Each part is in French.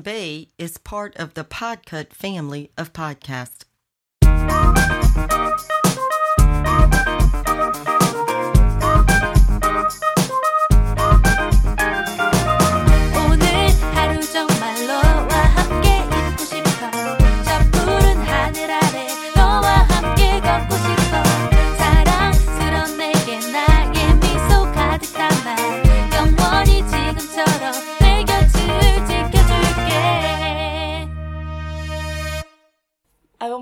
Bay is part of the Podcut family of podcasts.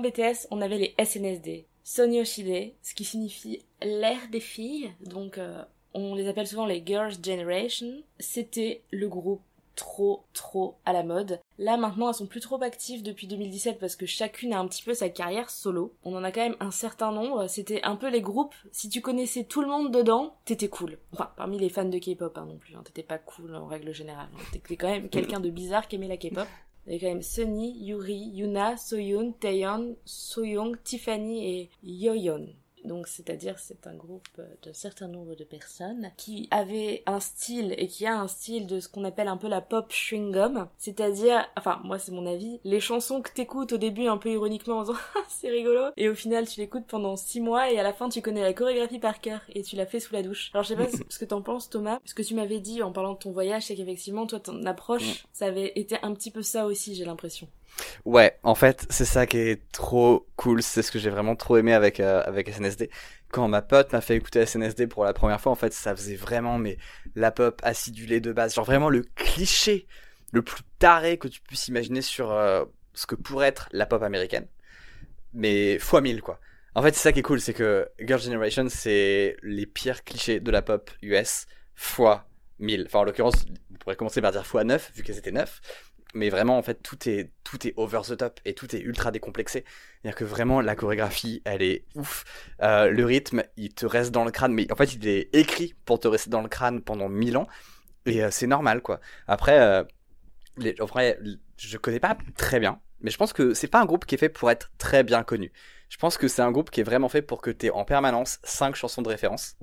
BTS, on avait les SNSD, Sonyoshide, ce qui signifie l'ère des filles, donc euh, on les appelle souvent les Girls' Generation. C'était le groupe trop trop à la mode. Là maintenant elles sont plus trop actives depuis 2017 parce que chacune a un petit peu sa carrière solo. On en a quand même un certain nombre. C'était un peu les groupes. Si tu connaissais tout le monde dedans, t'étais cool. Enfin parmi les fans de K-pop hein, non plus. Hein. T'étais pas cool en règle générale. hein. T'étais quand même quelqu'un de bizarre qui aimait la K-pop. Il y même Sunny, Yuri, Yuna, Soyoon, Taeyeon, Soyoung, Tiffany et Yoyeon. Donc, c'est-à-dire, c'est un groupe d'un certain nombre de personnes qui avaient un style et qui a un style de ce qu'on appelle un peu la pop chewing gum. C'est-à-dire, enfin, moi, c'est mon avis, les chansons que t'écoutes au début un peu ironiquement en disant, Ah, c'est rigolo. Et au final, tu l'écoutes pendant six mois et à la fin, tu connais la chorégraphie par cœur et tu l'as fait sous la douche. Alors, je sais pas ce que t'en penses, Thomas. Ce que tu m'avais dit en parlant de ton voyage, c'est qu'effectivement, toi, ton approche, ça avait été un petit peu ça aussi, j'ai l'impression. Ouais, en fait, c'est ça qui est trop cool. C'est ce que j'ai vraiment trop aimé avec euh, avec SNSD. Quand ma pote m'a fait écouter SNSD pour la première fois, en fait, ça faisait vraiment mais la pop acidulée de base, genre vraiment le cliché le plus taré que tu puisses imaginer sur euh, ce que pourrait être la pop américaine, mais fois mille quoi. En fait, c'est ça qui est cool, c'est que Girl Generation, c'est les pires clichés de la pop US fois mille. Enfin, en l'occurrence, on pourrait commencer par dire fois 9, vu qu'elles étaient 9 mais vraiment en fait tout est tout est over the top et tout est ultra décomplexé. C'est à dire que vraiment la chorégraphie elle est ouf. Euh, le rythme il te reste dans le crâne mais en fait il est écrit pour te rester dans le crâne pendant mille ans. Et euh, c'est normal quoi. Après euh, les, en vrai je connais pas très bien mais je pense que c'est pas un groupe qui est fait pour être très bien connu. Je pense que c'est un groupe qui est vraiment fait pour que tu aies en permanence cinq chansons de référence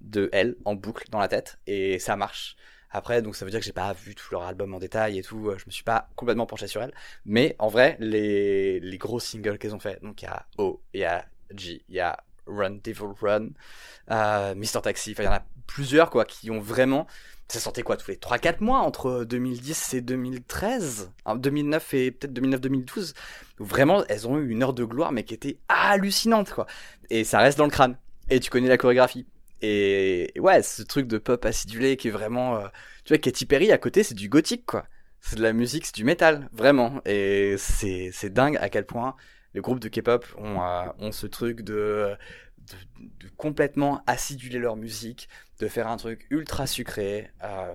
de elle en boucle dans la tête et ça marche après, donc ça veut dire que j'ai pas vu tout leur album en détail et tout. Je me suis pas complètement penché sur elle. Mais en vrai, les, gros singles qu'elles ont fait, donc il y a O, il y a G, il y a Run Devil Run, euh, Mr Taxi, enfin il y en a plusieurs quoi qui ont vraiment. Ça sortait quoi tous les 3-4 mois entre 2010 et 2013, 2009 et peut-être 2009-2012. Vraiment, elles ont eu une heure de gloire mais qui était hallucinante quoi. Et ça reste dans le crâne. Et tu connais la chorégraphie. Et ouais, ce truc de pop acidulé qui est vraiment... Euh, tu vois, Katy Perry à côté, c'est du gothique, quoi. C'est de la musique, c'est du métal, vraiment. Et c'est, dingue à quel point les groupes de K-pop ont, euh, ce truc de, complètement aciduler leur musique, de faire un truc ultra sucré. Euh,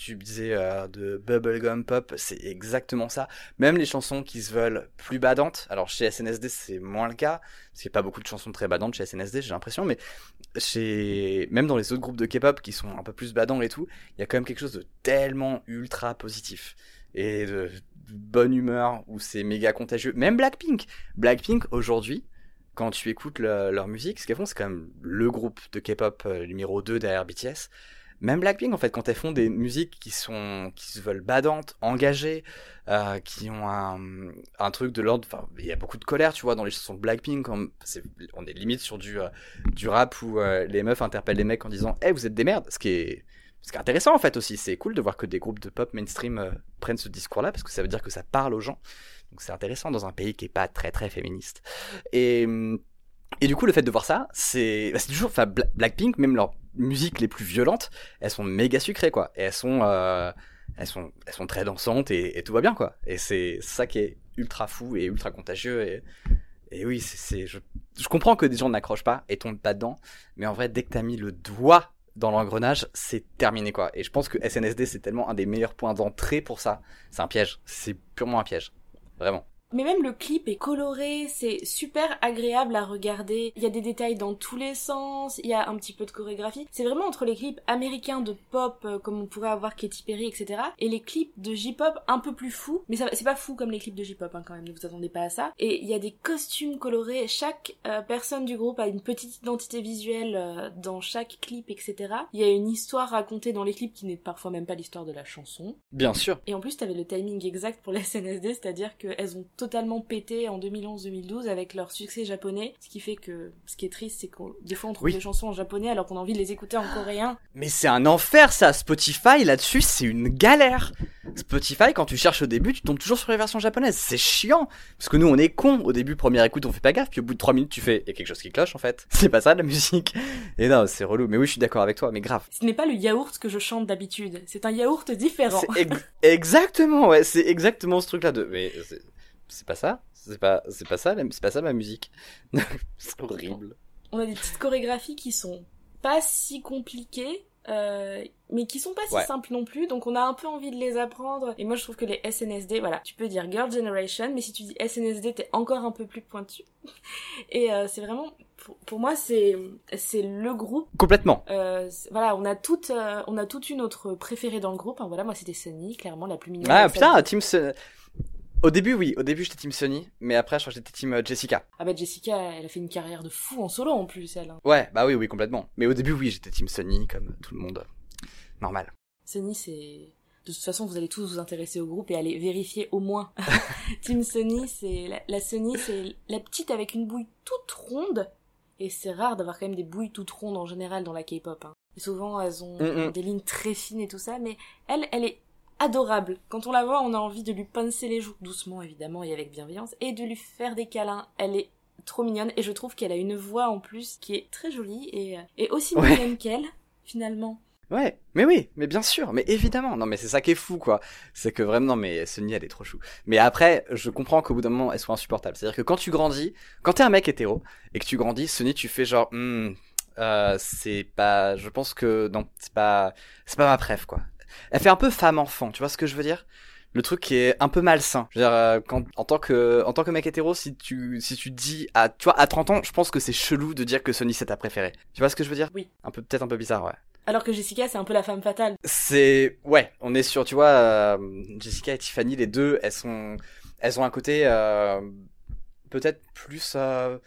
tu disais euh, de bubblegum pop, c'est exactement ça. Même les chansons qui se veulent plus badantes, alors chez SNSD c'est moins le cas, parce qu'il n'y a pas beaucoup de chansons très badantes chez SNSD, j'ai l'impression, mais même dans les autres groupes de K-pop qui sont un peu plus badants et tout, il y a quand même quelque chose de tellement ultra positif et de, bonne humeur où c'est méga contagieux. Même Blackpink, Blackpink aujourd'hui, quand tu écoutes le, leur musique, ce qu'elles font, c'est quand même le groupe de K-pop euh, numéro 2 derrière BTS même Blackpink en fait quand elles font des musiques qui sont qui se veulent badantes engagées euh, qui ont un, un truc de l'ordre enfin il y a beaucoup de colère tu vois dans les chansons de Blackpink on, est, on est limite sur du euh, du rap où euh, les meufs interpellent les mecs en disant eh hey, vous êtes des merdes! Ce qui est ce qui est intéressant en fait aussi. C'est cool de voir que des groupes de pop mainstream euh, prennent ce discours là parce que ça veut dire que ça parle aux gens. Donc c'est intéressant dans un pays qui est pas très très féministe. Et et du coup, le fait de voir ça, c'est bah, toujours, enfin, Blackpink, même leurs musiques les plus violentes, elles sont méga sucrées, quoi. Et elles sont, euh, elles sont, elles sont très dansantes et, tout va bien, quoi. Et c'est ça qui est ultra fou et ultra contagieux. Et, et oui, c'est, je, je comprends que des gens n'accrochent pas et tombent pas dedans, mais en vrai, dès que t'as mis le doigt dans l'engrenage, c'est terminé, quoi. Et je pense que SNSD, c'est tellement un des meilleurs points d'entrée pour ça. C'est un piège. C'est purement un piège. Vraiment. Mais même le clip est coloré, c'est super agréable à regarder. Il y a des détails dans tous les sens, il y a un petit peu de chorégraphie. C'est vraiment entre les clips américains de pop, euh, comme on pourrait avoir Katy Perry, etc., et les clips de J-pop un peu plus fous. Mais c'est pas fou comme les clips de J-pop hein, quand même, ne vous attendez pas à ça. Et il y a des costumes colorés. Chaque euh, personne du groupe a une petite identité visuelle euh, dans chaque clip, etc. Il y a une histoire racontée dans les clips qui n'est parfois même pas l'histoire de la chanson. Bien sûr. Et en plus, t'avais le timing exact pour les SNSD, c'est-à-dire qu'elles ont totalement pété en 2011-2012 avec leur succès japonais, ce qui fait que, ce qui est triste, c'est que des fois on trouve Oui. des chansons en japonais alors qu'on a envie de les écouter en coréen. Mais c'est un enfer ça, Spotify là-dessus c'est une galère. Spotify quand tu cherches au début tu tombes toujours sur les versions japonaises, c'est chiant. Parce que nous on est cons, au début première écoute on fait pas gaffe, puis au bout de 3 minutes tu fais, y a quelque chose qui cloche en fait. C'est pas ça la musique. Et non c'est relou, mais oui je suis d'accord avec toi, mais grave. Ce n'est pas le yaourt que je chante d'habitude, c'est un yaourt différent. Ex- exactement, ouais, c'est exactement ce truc-là de. Mais c'est- pas ça, c'est pas, c'est pas ça, c'est pas ça ma musique. c'est horrible. On a des petites chorégraphies qui sont pas si compliquées, euh, mais qui sont pas si Ouais. simples non plus, donc on a un peu envie de les apprendre. Et moi je trouve que les SNSD, voilà, tu peux dire Girl Generation, mais si tu dis SNSD, t'es encore un peu plus pointu. Et euh, c'est vraiment, pour, pour moi, c'est c'est le groupe. Complètement. Euh, voilà, on a toute, on a toute une autre préférée dans le groupe. hein. voilà, moi c'était Sunny, clairement la plus mignonne. Ah putain, Team Sun- Au début oui, au début j'étais Team Sony, mais après je crois que j'étais Team euh, Jessica. Ah bah Jessica, elle a fait une carrière de fou en solo en plus, elle. hein. Ouais, bah oui, oui, complètement. Mais au début oui, j'étais Team Sony comme tout le monde. Normal. Sunny, c'est. De toute façon, vous allez tous vous intéresser au groupe et aller vérifier au moins. Team Sunny, c'est. La, la Sunny, c'est la petite avec une bouille toute ronde. Et c'est rare d'avoir quand même des bouilles toutes rondes en général dans la K-pop. hein. Souvent, elles ont Mm, mm. des lignes très fines et tout ça, mais elle, elle est adorable. Quand on la voit, on a envie de lui pincer les joues, doucement évidemment et avec bienveillance, et de lui faire des câlins. Elle est trop mignonne et je trouve qu'elle a une voix en plus qui est très jolie et, euh, et aussi Ouais. mignonne qu'elle, finalement. Ouais, mais oui, mais bien sûr, mais évidemment. Non, mais c'est ça qui est fou, quoi. C'est que vraiment, non, mais Sony, elle est trop chou. Mais après, je comprends qu'au bout d'un moment, elle soit insupportable. C'est-à-dire que quand tu grandis, quand t'es un mec hétéro et que tu grandis, Sony, tu fais genre, Hmm, euh, c'est pas, je pense que non, c'est pas, c'est pas ma préf, quoi. Elle fait un peu femme-enfant, tu vois ce que je veux dire? Le truc qui est un peu malsain. Je veux dire, euh, quand, en tant que, en tant que mec hétéro, si tu, si tu dis à, tu vois, à 30 ans, je pense que c'est chelou de dire que Sony c'est ta préférée. Tu vois ce que je veux dire? Oui. Un peu, peut-être un peu bizarre, ouais. Alors que Jessica, c'est un peu la femme fatale. C'est ouais, on est sur, tu vois, euh, Jessica et Tiffany, les deux, elles sont, elles ont un côté euh, peut-être plus, euh,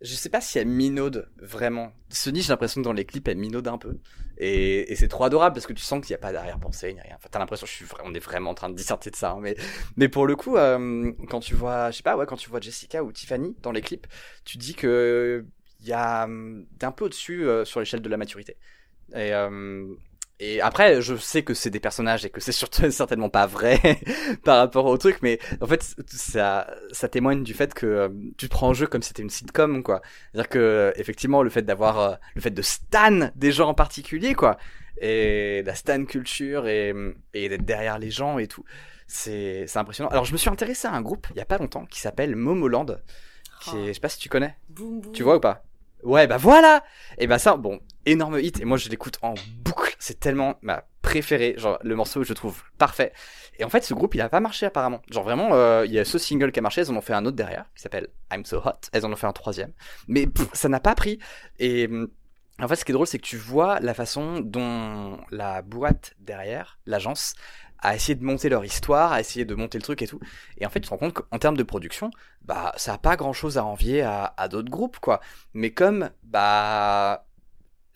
je sais pas si elle minaude vraiment. Sunny, j'ai l'impression que dans les clips, elle minaude un peu, et, c'est trop adorable parce que tu sens qu'il n'y a pas d'arrière-pensée ni rien. Enfin, t'as l'impression, je suis, on est vraiment en train de disserter de ça, hein, mais pour le coup, euh, quand tu vois, je sais pas, ouais, quand tu vois Jessica ou Tiffany dans les clips, tu dis que il y a hum, t'es un peu au-dessus euh, sur l'échelle de la maturité. Et, euh, et après, je sais que c'est des personnages et que c'est surtout certainement pas vrai par rapport au truc, mais en fait, ça, ça témoigne du fait que euh, tu te prends en jeu comme si c'était une sitcom, quoi. C'est-à-dire que effectivement, le fait d'avoir, euh, le fait de stan des gens en particulier, quoi, et la stan culture et, et d'être derrière les gens et tout, c'est, c'est impressionnant. Alors, je me suis intéressé à un groupe il y a pas longtemps qui s'appelle Momoland, qui est, je sais pas si tu connais. Boum, boum. Tu vois ou pas? Ouais, bah voilà Et bah ça, bon, énorme hit, et moi je l'écoute en boucle, c'est tellement ma préférée, genre le morceau je trouve parfait. Et en fait ce groupe il a pas marché apparemment, genre vraiment, euh, il y a ce single qui a marché, elles en ont fait un autre derrière, qui s'appelle I'm So Hot, elles en ont fait un troisième, mais ça n'a pas pris, et... En fait, ce qui est drôle, c'est que tu vois la façon dont la boîte derrière, l'agence, a essayé de monter leur histoire, a essayé de monter le truc et tout. Et en fait, tu te rends compte qu'en termes de production, bah, ça a pas grand chose à envier à, à d'autres groupes, quoi. Mais comme, bah,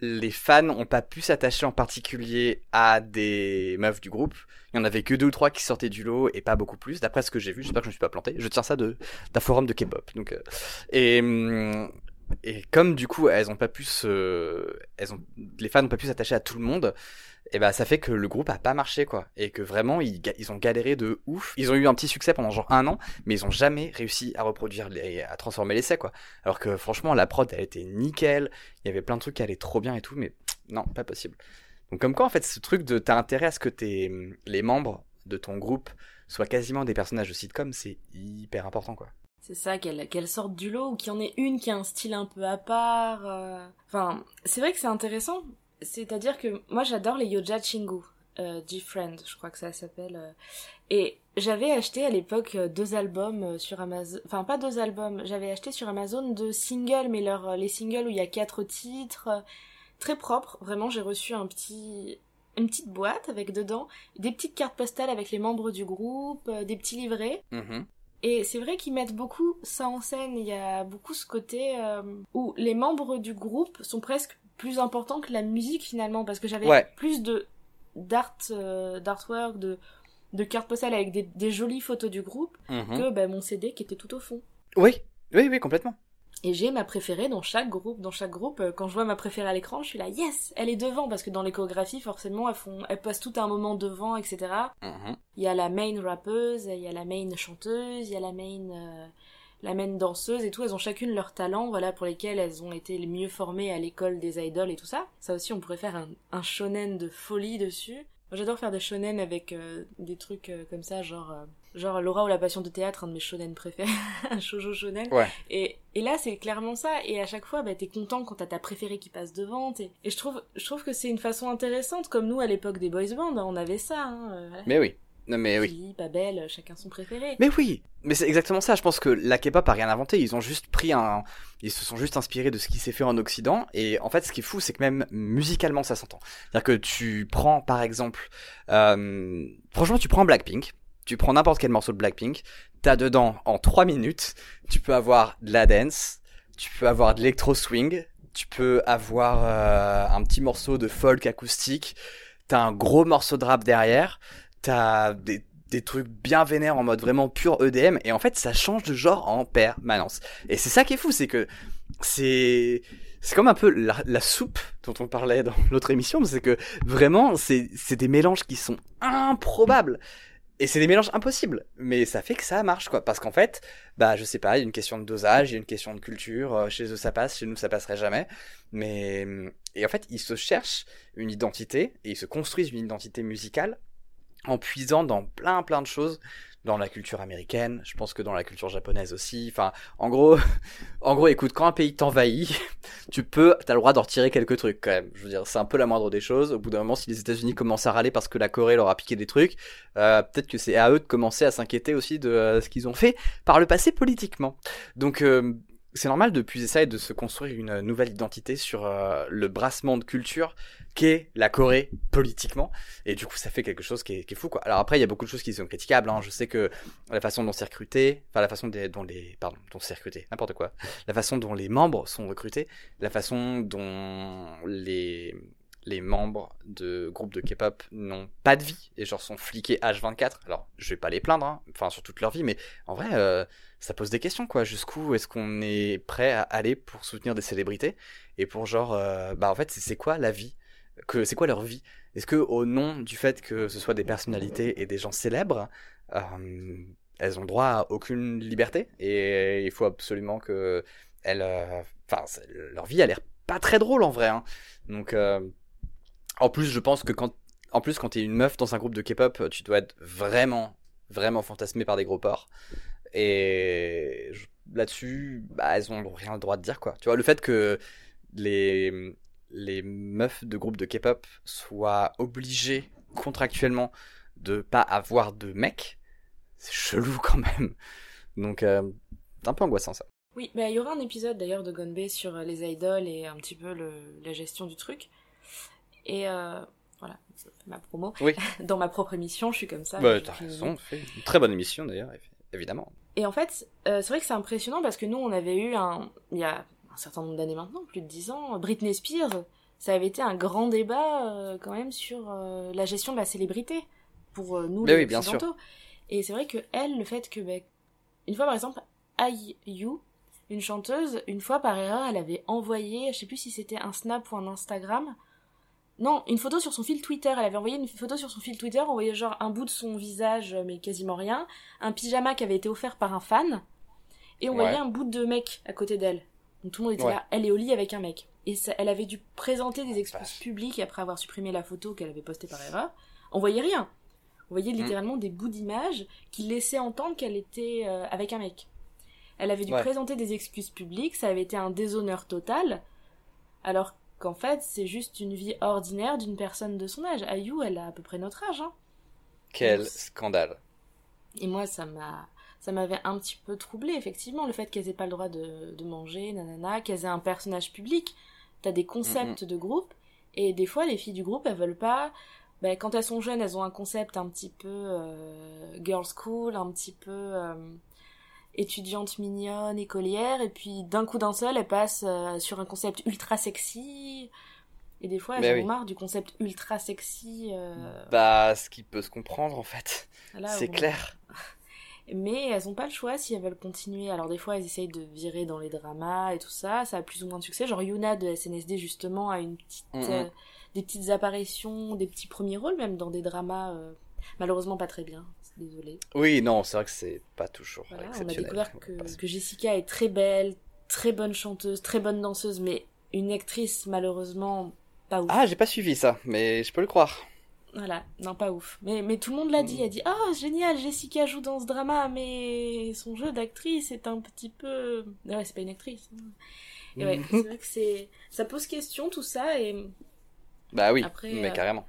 les fans ont pas pu s'attacher en particulier à des meufs du groupe, il y en avait que deux ou trois qui sortaient du lot et pas beaucoup plus, d'après ce que j'ai vu. J'espère que je me suis pas planté. Je tiens ça de, d'un forum de K-pop. Donc, euh, et, hum, et comme du coup, elles ont pas pu se, elles ont, les fans ont pas pu s'attacher à tout le monde, et bah ça fait que le groupe a pas marché quoi et que vraiment ils, ils ont galéré de ouf ils ont eu un petit succès pendant genre un an mais ils ont jamais réussi à reproduire les, à transformer l'essai quoi alors que franchement la prod elle était nickel il y avait plein de trucs qui allaient trop bien et tout mais non pas possible donc comme quoi en fait ce truc de t'as intérêt à ce que tes les membres de ton groupe soient quasiment des personnages de sitcom c'est hyper important quoi C'est ça, qu'elle qu'elle sorte du lot ou qu'il y en ait une qui a un style un peu à part. euh. Enfin, c'est vrai que c'est intéressant. C'est-à-dire que moi j'adore les Yoja Chingu. euh, G-Friend, je crois que ça s'appelle. euh. Et j'avais acheté à l'époque euh, deux albums euh, sur Amazon, enfin pas deux albums, j'avais acheté sur Amazon deux singles, mais leur, euh, les singles où il y a quatre titres, euh, très propres. Vraiment, j'ai reçu un petit, une petite boîte avec dedans des petites cartes postales avec les membres du groupe, euh, des petits livrets. Mhm. Et c'est vrai qu'ils mettent beaucoup ça en scène. Il y a beaucoup ce côté euh, où les membres du groupe sont presque plus importants que la musique finalement, parce que j'avais Ouais. plus de d'art, euh, d'artwork, de de cartes postales avec des, des jolies photos du groupe Mhm. que bah, mon CD qui était tout au fond. Oui, oui, oui, complètement. Et j'ai ma préférée dans chaque groupe. Dans chaque groupe, euh, quand je vois ma préférée à l'écran, je suis là, yes, elle est devant, parce que dans les chorégraphies, forcément, elles font, elles passent tout un moment devant, etc. Mhm. Il y a la main rappeuse, il y a la main chanteuse, il y a la main, euh, la main danseuse et tout. Elles ont chacune leur talent, voilà, pour lesquels elles ont été les mieux formées à l'école des idoles et tout ça. Ça aussi, on pourrait faire un, un shonen de folie dessus. J'adore faire des shonen avec euh, des trucs euh, comme ça, genre, euh, genre Laura ou la passion de théâtre, un de mes shonen préférés, un shoujo shonen. Ouais. Et, et là, c'est clairement ça. Et à chaque fois, bah, t'es content quand t'as ta préférée qui passe devant. Et je trouve, je trouve que c'est une façon intéressante, comme nous à l'époque des boys bands, on avait ça. Hein, voilà. Mais oui. Non, mais oui. Philippe, Abel, chacun son préféré. Mais oui, mais c'est exactement ça. Je pense que la K-pop a rien inventé. Ils ont juste pris un, ils se sont juste inspirés de ce qui s'est fait en Occident. Et en fait, ce qui est fou, c'est que même musicalement, ça s'entend. C'est-à-dire que tu prends, par exemple, euh, franchement, tu prends Blackpink, tu prends n'importe quel morceau de Blackpink, t'as dedans en 3 minutes, tu peux avoir de la dance, tu peux avoir de l'électro swing, tu peux avoir euh, un petit morceau de folk acoustique, t'as un gros morceau de rap derrière, t'as des trucs bien vénères en mode vraiment pur EDM et en fait ça change de genre en permanence. Et c'est ça qui est fou c'est que c'est c'est comme un peu la, la soupe dont on parlait dans l'autre émission c'est que vraiment c'est c'est des mélanges qui sont improbables. Et c'est des mélanges impossibles. Mais ça fait que ça marche quoi. Parce qu'en fait bah je sais pas il y a une question de dosage il y a une question de culture euh, chez eux ça passe chez nous ça passerait jamais. Mais et en fait ils se cherchent une identité et ils se construisent une identité musicale en puisant dans plein plein de choses dans la culture américaine, je pense que dans la culture japonaise aussi. Enfin, en gros, en gros, écoute, quand un pays t'envahit, tu peux, t'as le droit d'en retirer quelques trucs quand même. Je veux dire, c'est un peu la moindre des choses. Au bout d'un moment, si les États-Unis commencent à râler parce que la Corée leur a piqué des trucs, euh, peut-être que c'est à eux de commencer à s'inquiéter aussi de euh, ce qu'ils ont fait par le passé politiquement. Donc euh, c'est normal de puiser ça et de se construire une nouvelle identité sur euh, le brassement de culture qu'est la Corée politiquement. Et du coup, ça fait quelque chose qui est, fou, quoi. Alors après, il y a beaucoup de choses qui sont critiquables. Hein. Je sais que la façon dont c'est recruté, enfin la façon dont les, pardon, dont c'est recruté, n'importe quoi. La façon dont les membres sont recrutés, la façon dont les les membres de groupes de K-pop n'ont pas de vie et genre sont fliqués H24. Alors, je vais pas les plaindre, hein, enfin sur toute leur vie, mais en vrai, euh, ça pose des questions, quoi. Jusqu'où est-ce qu'on est prêt à aller pour soutenir des célébrités et pour genre, euh, bah en fait, c'est- quoi la vie que c'est quoi leur vie? Est-ce que au nom du fait que ce soit des personnalités et des gens célèbres, euh, elles ont droit à aucune liberté? Et il faut absolument que elles, enfin, leur vie a l'air pas très drôle en vrai. Hein. Donc, en plus, je pense que quand, en plus, quand t'es une meuf dans un groupe de K-pop, tu dois être vraiment, vraiment fantasmé par des gros porcs. Et là-dessus, bah, elles ont rien le droit de dire quoi. Tu vois, le fait que les les meufs de groupes de K-pop soient obligées contractuellement de pas avoir de mecs, c'est chelou quand même. Donc, euh, c'est un peu angoissant ça. Oui, bah, il y aura un épisode d'ailleurs de Gonbe sur les idoles et un petit peu la gestion du truc. Et euh, voilà, ma promo. Oui. Dans ma propre émission, je suis comme ça. Bah, t'as raison, fait une très bonne émission d'ailleurs, évi- évidemment. Et en fait, euh, c'est vrai que c'est impressionnant parce que nous, on avait eu un, il y a un certain nombre d'années maintenant, plus de 10 ans, Britney Spears, ça avait été un grand débat euh, quand même sur euh, la gestion de la célébrité pour euh, nous Mais les oui, bien sûr. occidentaux. Et c'est vrai que elle, le fait que, ben, une fois par exemple, IU, une chanteuse, une fois par erreur, elle avait envoyé, je sais plus si c'était un snap ou un Instagram, non, une photo sur son fil Twitter. Elle avait envoyé une photo sur son fil Twitter, envoyé genre un bout de son visage, mais quasiment rien, un pyjama qui avait été offert par un fan, et on Ouais. voyait un bout de mec à côté d'elle. Donc tout le monde était Ouais. là, elle est au lit avec un mec. Et ça- elle avait dû présenter des excuses Vache. publiques après avoir supprimé la photo qu'elle avait postée par erreur. On voyait rien. On voyait Mm. littéralement des bouts d'images qui laissaient entendre qu'elle était euh, avec un mec. Elle avait dû Ouais. présenter des excuses publiques, ça avait été un déshonneur total. Alors qu'en fait, c'est juste une vie ordinaire d'une personne de son âge. Ayu, elle a à peu près notre âge, hein. Quel scandale. Et moi, ça m'a, ça m'avait un petit peu troublé, effectivement, le fait qu'elles aient pas le droit de, de manger, nanana, qu'elles aient un personnage public. T'as des concepts de groupe, et des fois, les filles du groupe, elles veulent pas. Ben, quand elles sont jeunes, elles ont un concept un petit peu euh, girls school, un petit peu euh, étudiante mignonne, écolière, et puis d'un coup d'un seul, elles passent euh, sur un concept ultra sexy. Et des fois, elles oui. ont marre du concept ultra sexy. euh, Bah, ce qui peut se comprendre en fait. là c'est clair. Mais elles ont pas le choix si elles veulent continuer. Alors des fois elles essayent de virer dans les dramas et tout ça, ça a plus ou moins de succès. Genre Yuna de SNSD justement a une petite, Mhm. euh, des petites apparitions, des petits premiers rôles même dans des dramas malheureusement pas très bien. Désolée. Oui, non, c'est vrai que c'est pas toujours Voilà, on a exceptionnel. découvert que, Jessica est très belle, très bonne chanteuse, très bonne danseuse, mais une actrice malheureusement pas ouf. Ah, j'ai pas suivi ça, mais je peux le croire. Voilà, non pas ouf. Mais, mais tout le monde l'a dit, a dit Oh génial, Jessica joue dans ce drama, mais son jeu d'actrice est un petit peu. Ah Ouais, c'est pas une actrice. Et ouais, c'est vrai que c'est. Ça pose question tout ça, et Bah oui, Après, mais euh, carrément.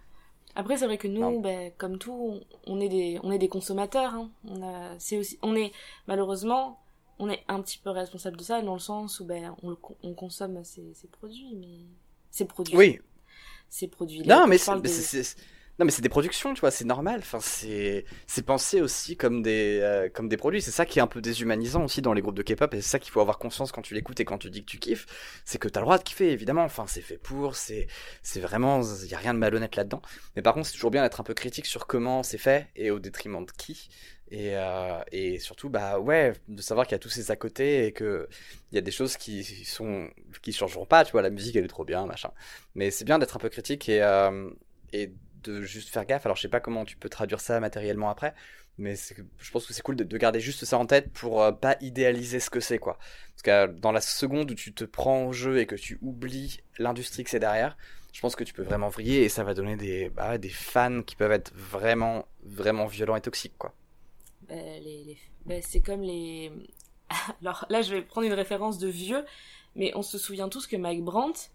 Après c'est vrai que nous, ben, comme tout, on est des, on est des consommateurs. Hein. On a, c'est aussi, on est malheureusement, on est un petit peu responsable de ça dans le sens où ben on, le con- on consomme ces, ces produits, mais ces produits. Oui, Ces produits. non, mais c'est non, mais c'est des productions, tu vois, c'est normal. Enfin, c'est pensé aussi comme des euh, comme des produits. C'est ça qui est un peu déshumanisant aussi dans les groupes de K-pop. Et c'est ça qu'il faut avoir conscience quand tu l'écoutes et quand tu dis que tu kiffes, c'est que t'as le droit de kiffer, évidemment. Enfin, c'est fait pour, c'est vraiment, il y a rien de malhonnête là-dedans. Mais par contre, c'est toujours bien d'être un peu critique sur comment c'est fait et au détriment de qui. Et, euh, et surtout, bah ouais, de savoir qu'il y a tous ces à côté et que il y a des choses qui sont qui changeront pas. Tu vois, la musique elle est trop bien, machin. Mais c'est bien d'être un peu critique et euh, et de juste faire gaffe. Alors je sais pas comment tu peux traduire ça matériellement après, mais je pense que c'est cool de, de garder juste ça en tête pour euh, pas idéaliser ce que c'est quoi. Parce que euh, dans la seconde où tu te prends au jeu et que tu oublies l'industrie que c'est derrière, je pense que tu peux vraiment vriller et ça va donner des bah, des fans qui peuvent être vraiment vraiment violents et toxiques quoi. Euh, ben, c'est comme les. Alors là, je vais prendre une référence de vieux, mais on se souvient tous que Mike Brandt,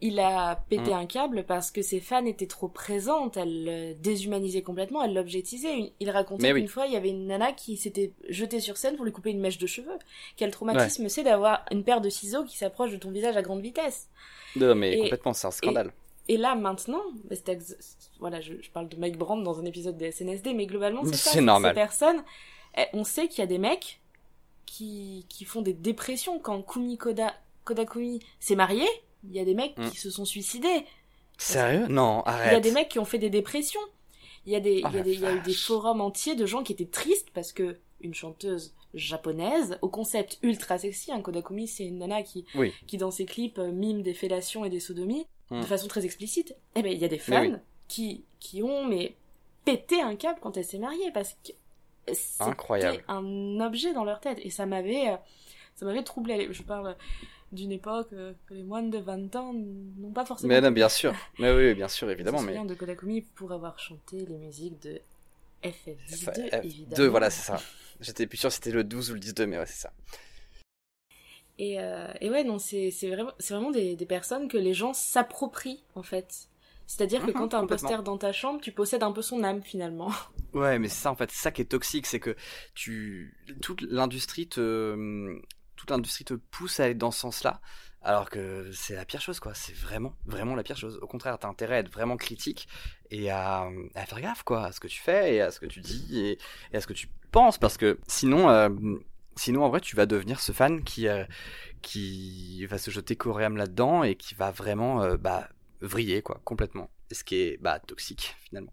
il a pété Mm. un câble parce que ses fans étaient trop présentes, elle le déshumanisait complètement, elle l'objectisait. Il racontait oui. qu'une fois, il y avait une nana qui s'était jetée sur scène pour lui couper une mèche de cheveux. Quel traumatisme c'est d'avoir une paire de ciseaux qui s'approche de ton visage à grande vitesse. Non mais Et- complètement, c'est un scandale. Et là, maintenant, voilà, je, je parle de Mike Brandt dans un épisode de SNSD, mais globalement, c'est ça. C'est normal. Ces personnes, eh, on sait qu'il y a des mecs qui, qui font des dépressions. Quand Kumi Koda, Kodakumi s'est marié, il y a des mecs Mm. qui se sont suicidés. Sérieux? Non, arrête. Il y a des mecs qui ont fait des dépressions. Il y a, des, Oh il y a, la des, il y a eu des forums entiers de gens qui étaient tristes parce que une chanteuse japonaise, au concept ultra sexy, un Kodakumi, c'est une nana qui, Oui. qui dans ses clips euh, mime des fellations et des sodomies Mm. de façon très explicite. Eh ben, il y a des fans oui. qui, qui ont mais pété un câble quand elle s'est mariée parce que c'était un objet dans leur tête et ça m'avait euh, ça m'avait troublé. Je parle d'une époque euh, que les moines de 20 ans n'ont pas forcément. Mais non, bien sûr. Mais oui, bien sûr, évidemment. Mais de Kodakumi pour avoir chanté les musiques de FF12, F- évidemment. Deux, voilà, c'est ça. J'étais plus sûr si c'était le 12 ou le 12, mais ouais, c'est ça. Et, euh, et ouais, non, c'est vraiment, vraiment des, des personnes que les gens s'approprient, en fait. C'est-à-dire que Mhm, quand t'as un poster dans ta chambre, tu possèdes un peu son âme, finalement. Ouais, mais c'est ça en fait, c'est ça qui est toxique, c'est que tu toute l'industrie te toute l'industrie te pousse à aller dans ce sens-là, alors que c'est la pire chose quoi. C'est vraiment vraiment la pire chose. Au contraire, t'as intérêt à être vraiment critique et à, faire gaffe quoi à ce que tu fais et à ce que tu dis et, à ce que tu penses, parce que sinon euh, sinon en vrai tu vas devenir ce fan qui euh, qui va se jeter coréam là-dedans et qui va vraiment euh, bah vriller quoi complètement. Ce qui est bah toxique finalement.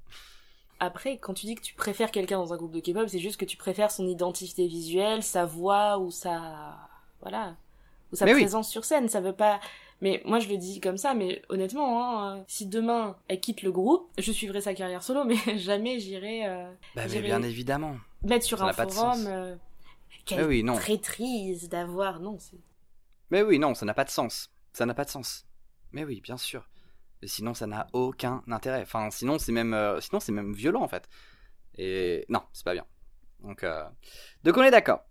Après, quand tu dis que tu préfères quelqu'un dans un groupe de K-pop, c'est juste que tu préfères son identité visuelle, sa voix ou sa, voilà, ou sa Mais oui. présence sur scène. Ça veut pas, mais moi je le dis comme ça, mais honnêtement, hein, euh, si demain elle quitte le groupe, je suivrai sa carrière solo, mais jamais j'irai euh, Bah mais bien évidemment. mettre sur Ça un forum. euh, quelle Mais oui, non. traîtrise d'avoir, non, c'est Mais oui, non, ça n'a pas de sens. Ça n'a pas de sens. Mais oui, bien sûr. Et sinon, ça n'a aucun intérêt. Enfin, sinon, c'est même, euh, sinon, c'est même violent en fait. Et non, c'est pas bien. Donc, donc on est d'accord.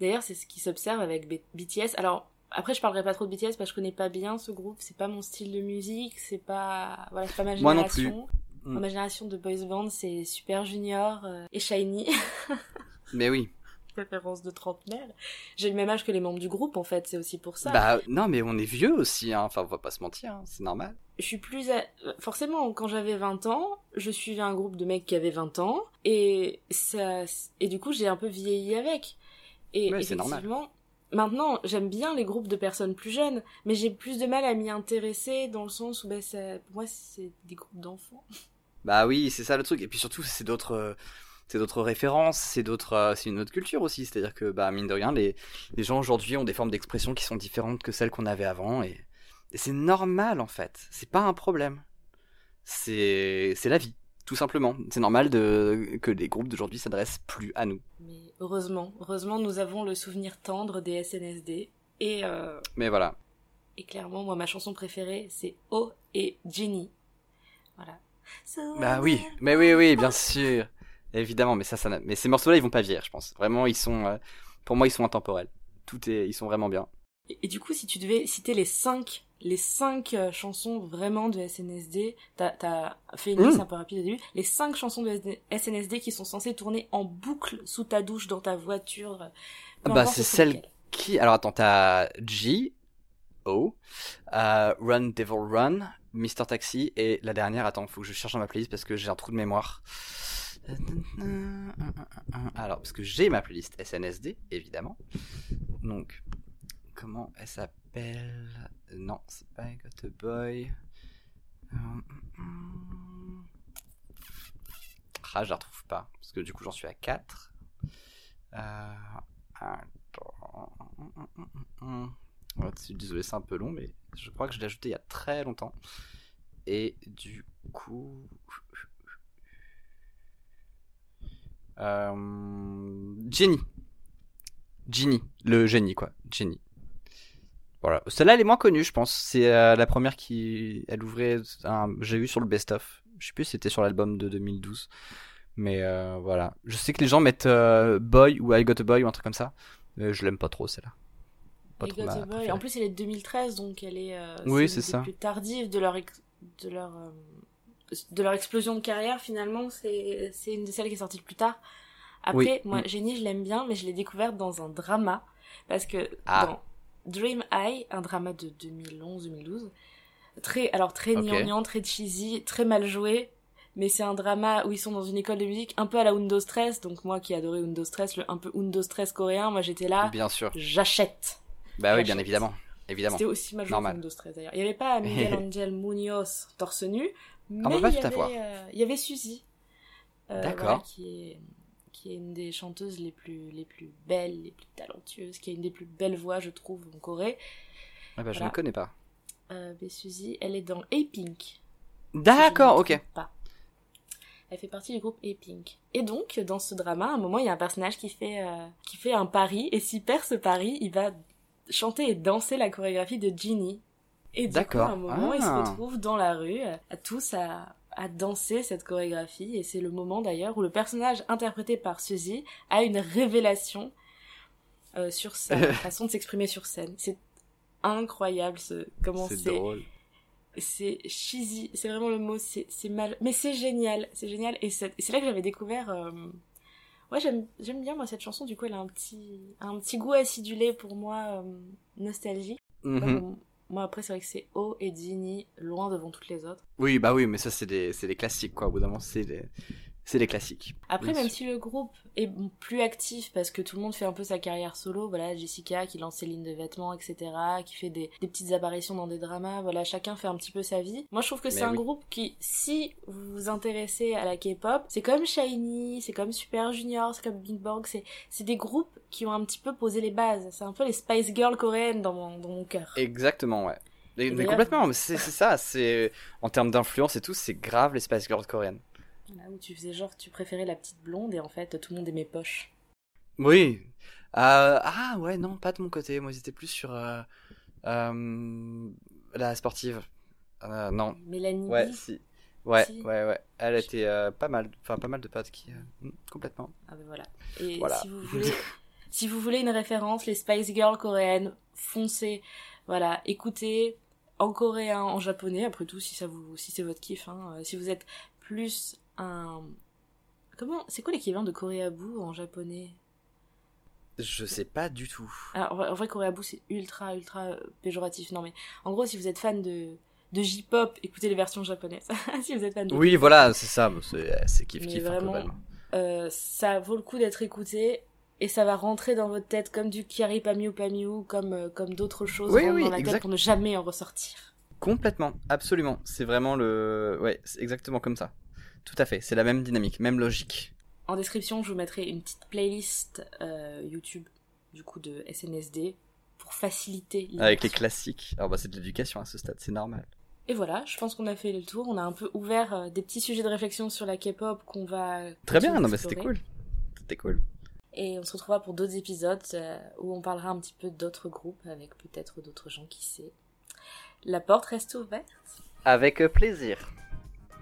D'ailleurs, c'est ce qui s'observe avec B- BTS. Alors, après je parlerai pas trop de BTS parce que je connais pas bien ce groupe, c'est pas mon style de musique, c'est pas voilà, c'est pas ma Moi non génération. Mm. Ma génération de boys band, c'est Super Junior euh, et Shiny. Mais oui. Référence de trentenaire. J'ai le même âge que les membres du groupe en fait, c'est aussi pour ça. Bah non, mais on est vieux aussi, hein. enfin on va pas se mentir, hein. c'est normal. je suis plus à- forcément quand j'avais 20 ans je suivais un groupe de mecs qui avaient 20 ans et ça et du coup j'ai un peu vieilli avec et Ouais, c'est normal. effectivement maintenant j'aime bien les groupes de personnes plus jeunes mais j'ai plus de mal à m'y intéresser dans le sens où bah, ça, pour moi c'est des groupes d'enfants Bah oui, c'est ça le truc. Et puis surtout, c'est d'autres, c'est d'autres références, c'est d'autres, euh, c'est une autre culture aussi. C'est-à-dire que, bah mine de rien, les, les gens aujourd'hui ont des formes d'expression qui sont différentes que celles qu'on avait avant, et, et c'est normal en fait. C'est pas un problème. C'est, c'est la vie, tout simplement. C'est normal de que les groupes d'aujourd'hui s'adressent plus à nous. mais heureusement heureusement nous avons le souvenir tendre des SNSD et euh, Mais voilà. et clairement moi ma chanson préférée c'est O et Ginny voilà Bah oui, mais oui, oui, bien sûr, évidemment. Mais ça, ça, mais ces morceaux-là, ils vont pas vieillir, je pense. Vraiment, ils sont, euh, pour moi, ils sont intemporels. Tout est, ils sont vraiment bien. Et, et du coup, si tu devais citer les cinq, les cinq euh, chansons vraiment de SNSD, t'as as fait une Mm. liste un peu rapide au début, les cinq chansons de SD SNSD qui sont censées tourner en boucle sous ta douche, dans ta voiture. euh, Bah, c'est ce celle qui, alors attends, t'as G, O, euh, Run Devil Run, Mr Taxi et la dernière. Attends, faut que je cherche dans ma playlist parce que j'ai un trou de mémoire. Alors, parce que j'ai ma playlist SNSD, évidemment. Donc, comment elle s'appelle? Non, c'est pas Boy. Euh, Ah, je la retrouve pas. Parce que du coup, j'en suis à 4. Euh... Attends. Ouais, c'est- désolé, c'est un peu long, mais je crois que je l'ai ajouté il y a très longtemps. Et du coup. Euh... Jenny. Ginny, le génie, quoi. Jenny. Voilà. Celle-là, elle est moins connue, je pense. C'est euh, la première qui. Elle ouvrait. Un... J'ai vu sur le best-of. Je sais plus si c'était sur l'album de 2012. Mais euh, voilà. Je sais que les gens mettent euh, Boy ou I Got a Boy ou un truc comme ça. Mais je l'aime pas trop, celle-là. Pas trop Got a Boy. En plus, elle est de 2013, donc elle est. Oui, c'est ça. plus tardive de leur ex- de leur de leur explosion de carrière. Finalement, c'est une de celles qui est sortie le plus tard. Après, Oui. moi, Mm. Jenny, je l'aime bien, mais je l'ai découverte dans un drama parce que Ah. dans Dream High, un drama de 2011-2012, très alors très Ok. gnangnan, très cheesy, très mal joué. Mais c'est un drama où ils sont dans une école de musique un peu à la Windows Stress, donc moi qui adorais Windows Stress, le un peu Windows Stress coréen, moi j'étais là, Bien sûr. j'achète. Bah oui, bien évidemment. Évidemment. C'était aussi mal joué que Windows 13 d'ailleurs. Il n'y avait pas Miguel Angel Munoz torse nu, mais il, y avait, euh, il y avait Suzy. euh, D'accord. voilà, qui est qui est une des chanteuses les plus les plus belles, les plus talentueuses, qui a une des plus belles voix je trouve en Corée. Ah bah, je ne connais pas. Euh, mais Suzy, elle est dans A-Pink. D'accord, si ok. pas. Elle fait partie du groupe A-Pink. Et donc, dans ce drama, à un moment, il y a un personnage qui fait, euh, qui fait un pari, et s'il perd ce pari, il va chanter et danser la chorégraphie de Ginny. Et du coup, à un moment, ils se Ah. retrouvent dans la rue, à tous à, à danser cette chorégraphie, et c'est le moment d'ailleurs où le personnage interprété par Suzy a une révélation euh, sur sa façon de s'exprimer sur scène. C'est incroyable ce, comment C'est c'est drôle. c'est cheesy, c'est vraiment le mot, c'est c'est mal, mais c'est génial, c'est génial, et c'est là que j'avais découvert. euh, Ouais, j'aime j'aime bien moi cette chanson. Du coup, elle a un petit un petit goût acidulé pour moi, euh, nostalgie. Mhm. Euh, moi après, c'est vrai que c'est O et Ginny loin devant toutes les autres. Oui, bah oui, mais ça, c'est des, c'est des classiques, quoi. Au bout d'un moment, c'est des, c'est des classiques. Après, même si le groupe est plus actif parce que tout le monde fait un peu sa carrière solo, voilà, Jessica qui lance ses lignes de vêtements, etc., qui fait des, des petites apparitions dans des dramas, voilà, chacun fait un petit peu sa vie. Moi, je trouve que c'est un oui. groupe qui, si vous vous intéressez à la K-pop, c'est comme Shiny, c'est comme Super Junior, c'est comme Big Bang, c'est, c'est des groupes qui ont un petit peu posé les bases. C'est un peu les Spice Girls coréennes dans mon, dans mon cœur. Exactement, ouais. Mais, complètement, mais c'est c'est ça. C'est en termes d'influence et tout, c'est grave les Spice Girls coréennes. Là où tu faisais genre, tu préférais la petite blonde et en fait, tout le monde aimait poche. Oui. Euh, ah ouais, non, pas de mon côté. Moi, j'étais plus sur euh, euh, la sportive. Euh, non. Mélanie Ouais, si. Ouais, Si. ouais, ouais. Elle était pas mal, enfin pas mal de potes qui, euh, mm, complètement. Ah ben voilà. Et Voilà. si vous voulez, Si vous voulez une référence, les Spice Girls coréennes, foncez. Voilà, écoutez en coréen, en japonais, après tout, si ça vous, si c'est votre kiff, hein. Si vous êtes plus un, comment, c'est quoi l'équivalent de Koreabu en japonais? Je sais pas du tout. Alors, en vrai- Koreabu, c'est ultra, ultra euh, péjoratif. Non, mais en gros, si vous êtes fan de, de J-pop, écoutez les versions japonaises. si vous êtes fan de Oui, voilà, c'est ça, c'est c'est kiff kiff un peu, vraiment, euh, ça vaut le coup d'être écouté et ça va rentrer dans votre tête comme du Kiari Pamiu Pamiu, comme, euh, comme d'autres choses Oui, oui, dans la exact. tête pour ne jamais en ressortir. Complètement, absolument. C'est vraiment le, ouais, c'est exactement comme ça. Tout à fait, c'est la même dynamique, même logique. En description, je vous mettrai une petite playlist euh, YouTube du coup de SNSD pour faciliter Avec les classiques. Alors bah c'est de l'éducation à ce stade, c'est normal. Et voilà, je pense qu'on a fait le tour. On a un peu ouvert euh, des petits sujets de réflexion sur la K-pop qu'on va. Très bien, non mais c'était cool. C'était cool. Et on se retrouvera pour d'autres épisodes euh, où on parlera un petit peu d'autres groupes avec peut-être d'autres gens qui sait. La porte reste ouverte. Avec plaisir.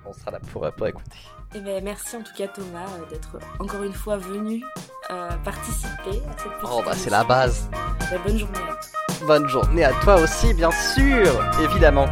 On sera là pour, pour écouter. Et ben merci en tout cas Thomas euh, d'être encore une fois venu euh, participer à cette petite Oh bah c'est la base. Ben, bonne journée à toi. Bonne journée à toi aussi, bien sûr, évidemment.